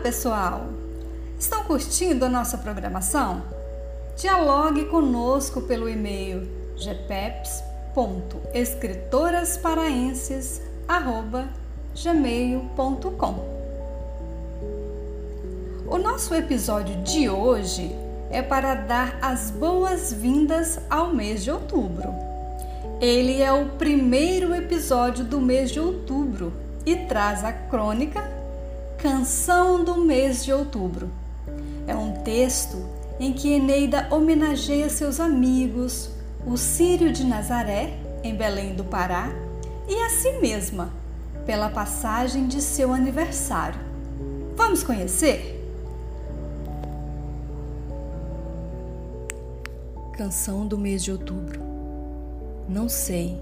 pessoal! Estão curtindo a nossa programação? Dialogue conosco pelo e-mail gpeps.escritorasparaenses.gmail.com O nosso episódio de hoje é para dar as boas-vindas ao mês de outubro. Ele é o primeiro episódio do mês de outubro e traz a crônica Canção do mês de outubro. É um texto em que Eneida homenageia seus amigos, o Sírio de Nazaré, em Belém do Pará, e a si mesma, pela passagem de seu aniversário. Vamos conhecer? Canção do mês de outubro. Não sei,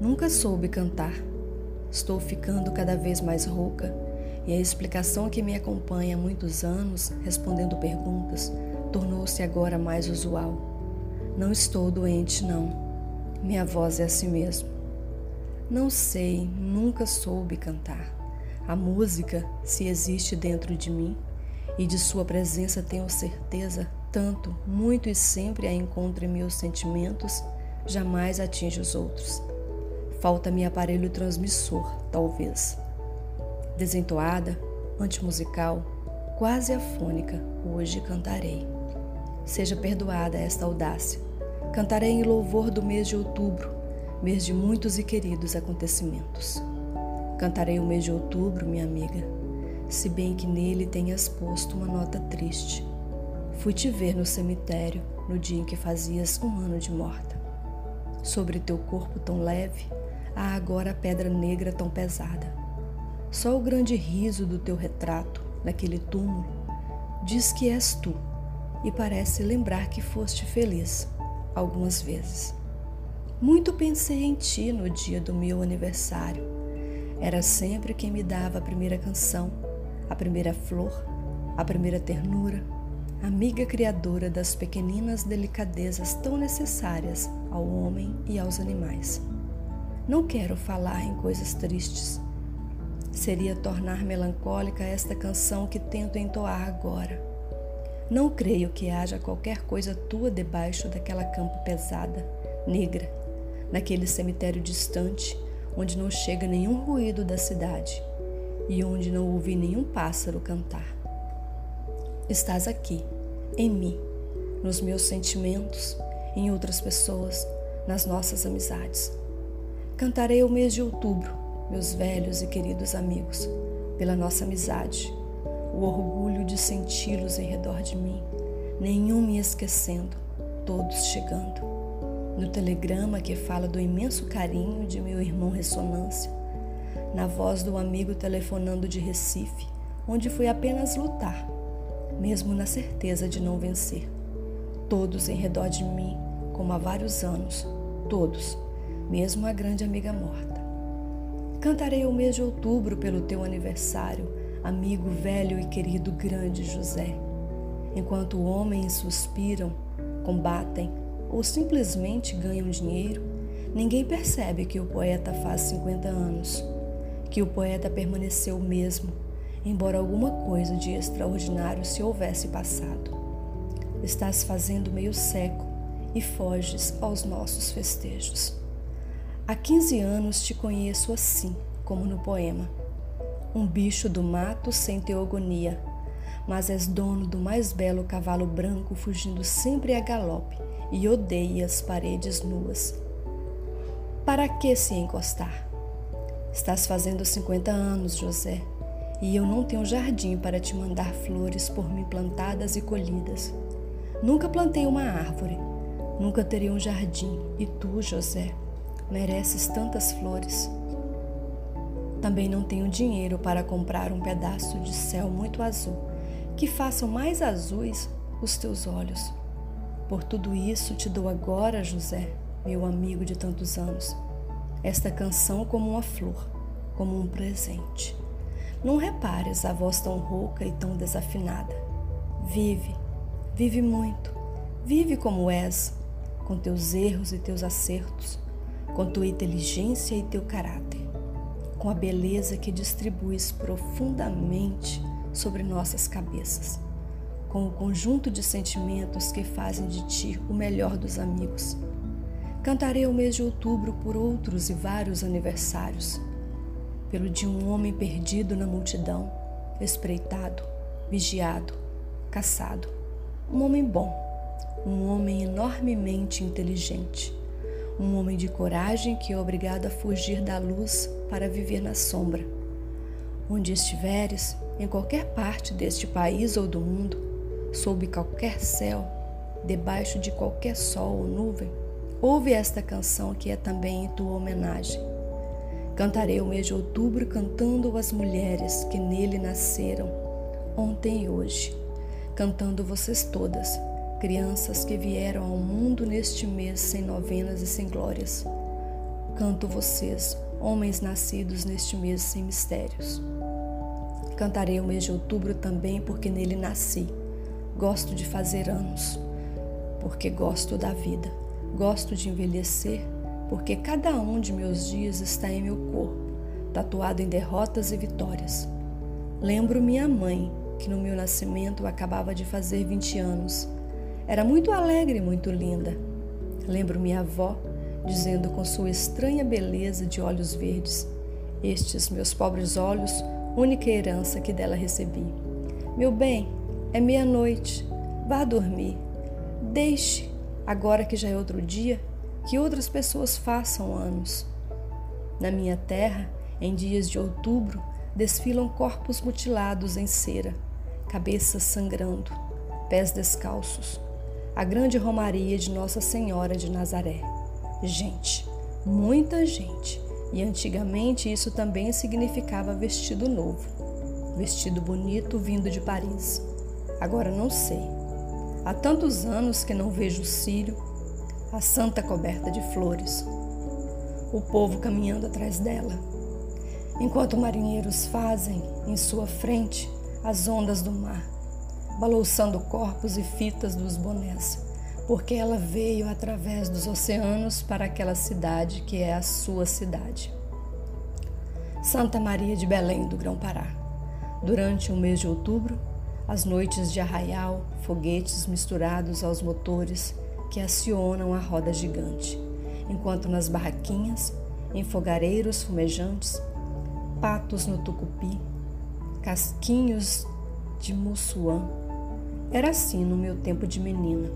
nunca soube cantar. Estou ficando cada vez mais rouca e a explicação que me acompanha há muitos anos, respondendo perguntas, tornou-se agora mais usual. Não estou doente, não. Minha voz é assim mesmo. Não sei, nunca soube cantar. A música, se existe dentro de mim, e de sua presença tenho certeza, tanto, muito e sempre a encontro em meus sentimentos, jamais atinge os outros. Falta-me aparelho transmissor, talvez. Desentoada, antimusical, quase afônica, hoje cantarei. Seja perdoada esta audácia. Cantarei em louvor do mês de outubro, mês de muitos e queridos acontecimentos. Cantarei o mês de outubro, minha amiga, se bem que nele tenhas posto uma nota triste. Fui te ver no cemitério no dia em que fazias um ano de morta. Sobre teu corpo tão leve, há agora a pedra negra tão pesada. Só o grande riso do teu retrato, naquele túmulo, diz que és tu e parece lembrar que foste feliz algumas vezes. Muito pensei em ti no dia do meu aniversário. Era sempre quem me dava a primeira canção, a primeira flor, a primeira ternura, amiga criadora das pequeninas delicadezas tão necessárias ao homem e aos animais. Não quero falar em coisas tristes seria tornar melancólica esta canção que tento entoar agora. Não creio que haja qualquer coisa tua debaixo daquela campo pesada, negra, naquele cemitério distante, onde não chega nenhum ruído da cidade e onde não ouvi nenhum pássaro cantar. Estás aqui, em mim, nos meus sentimentos, em outras pessoas, nas nossas amizades. Cantarei o mês de outubro meus velhos e queridos amigos, pela nossa amizade, o orgulho de senti-los em redor de mim, nenhum me esquecendo, todos chegando. No telegrama que fala do imenso carinho de meu irmão Ressonância, na voz do amigo telefonando de Recife, onde fui apenas lutar, mesmo na certeza de não vencer. Todos em redor de mim, como há vários anos, todos, mesmo a grande amiga morta. Cantarei o mês de outubro pelo teu aniversário, amigo velho e querido grande José. Enquanto homens suspiram, combatem ou simplesmente ganham dinheiro, ninguém percebe que o poeta faz 50 anos, que o poeta permaneceu o mesmo, embora alguma coisa de extraordinário se houvesse passado. Estás fazendo meio século e foges aos nossos festejos. Há 15 anos te conheço assim, como no poema. Um bicho do mato sem teogonia, mas és dono do mais belo cavalo branco fugindo sempre a galope e odeia as paredes nuas. Para que se encostar? Estás fazendo 50 anos, José, e eu não tenho jardim para te mandar flores por mim plantadas e colhidas. Nunca plantei uma árvore, nunca teria um jardim, e tu, José, mereces tantas flores. Também não tenho dinheiro para comprar um pedaço de céu muito azul, que façam mais azuis os teus olhos. Por tudo isso te dou agora, José, meu amigo de tantos anos, esta canção como uma flor, como um presente. Não repares a voz tão rouca e tão desafinada. Vive, vive muito, vive como és, com teus erros e teus acertos, com tua inteligência e teu caráter, com a beleza que distribuis profundamente sobre nossas cabeças, com o conjunto de sentimentos que fazem de ti o melhor dos amigos. Cantarei o mês de outubro por outros e vários aniversários, pelo de um homem perdido na multidão, espreitado, vigiado, caçado. Um homem bom, um homem enormemente inteligente, um homem de coragem que é obrigado a fugir da luz para viver na sombra. Onde estiveres, em qualquer parte deste país ou do mundo, sob qualquer céu, debaixo de qualquer sol ou nuvem, ouve esta canção que é também em tua homenagem. Cantarei o mês de outubro cantando as mulheres que nele nasceram, ontem e hoje, cantando vocês todas, crianças que vieram ao mundo neste mês sem novenas e sem glórias. Canto vocês, homens nascidos neste mês sem mistérios. Cantarei o mês de outubro também porque nele nasci. Gosto de fazer anos, porque gosto da vida. Gosto de envelhecer, porque cada um de meus dias está em meu corpo, tatuado em derrotas e vitórias. Lembro minha mãe, que no meu nascimento acabava de fazer 20 anos. Era muito alegre e muito linda. Lembro minha avó, dizendo com sua estranha beleza de olhos verdes: Estes meus pobres olhos única herança que dela recebi. Meu bem, é meia-noite, vá dormir. Deixe, agora que já é outro dia, que outras pessoas façam anos. Na minha terra, em dias de outubro, desfilam corpos mutilados em cera, cabeças sangrando, pés descalços. A grande romaria de Nossa Senhora de Nazaré. Gente, muita gente e antigamente isso também significava vestido novo, vestido bonito vindo de Paris. Agora não sei. Há tantos anos que não vejo o círio, a santa coberta de flores, o povo caminhando atrás dela, enquanto marinheiros fazem em sua frente as ondas do mar, balouçando corpos e fitas dos bonés porque ela veio através dos oceanos para aquela cidade que é a sua cidade. Santa Maria de Belém do Grão-Pará. Durante o mês de outubro, as noites de arraial, foguetes misturados aos motores que acionam a roda gigante, enquanto nas barraquinhas, em fogareiros fumejantes, patos no tucupi, casquinhos de mussuã. Era assim no meu tempo de menina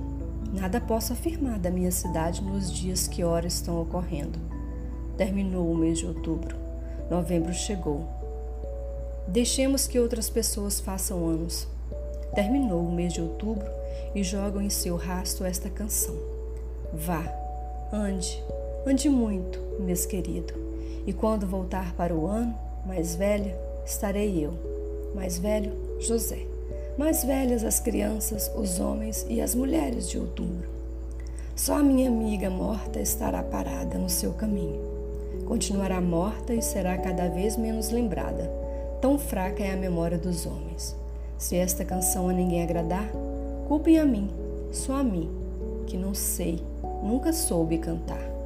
Nada posso afirmar da minha cidade nos dias que ora estão ocorrendo. Terminou o mês de outubro. Novembro chegou. Deixemos que outras pessoas façam anos. Terminou o mês de outubro e jogam em seu rasto esta canção. Vá, ande, ande muito, meus querido. E quando voltar para o ano, mais velha, estarei eu. Mais velho, José mais velhas as crianças, os homens e as mulheres de outubro. Só a minha amiga morta estará parada no seu caminho. Continuará morta e será cada vez menos lembrada. Tão fraca é a memória dos homens. Se esta canção a ninguém agradar, culpem a mim, só a mim, que não sei, nunca soube cantar.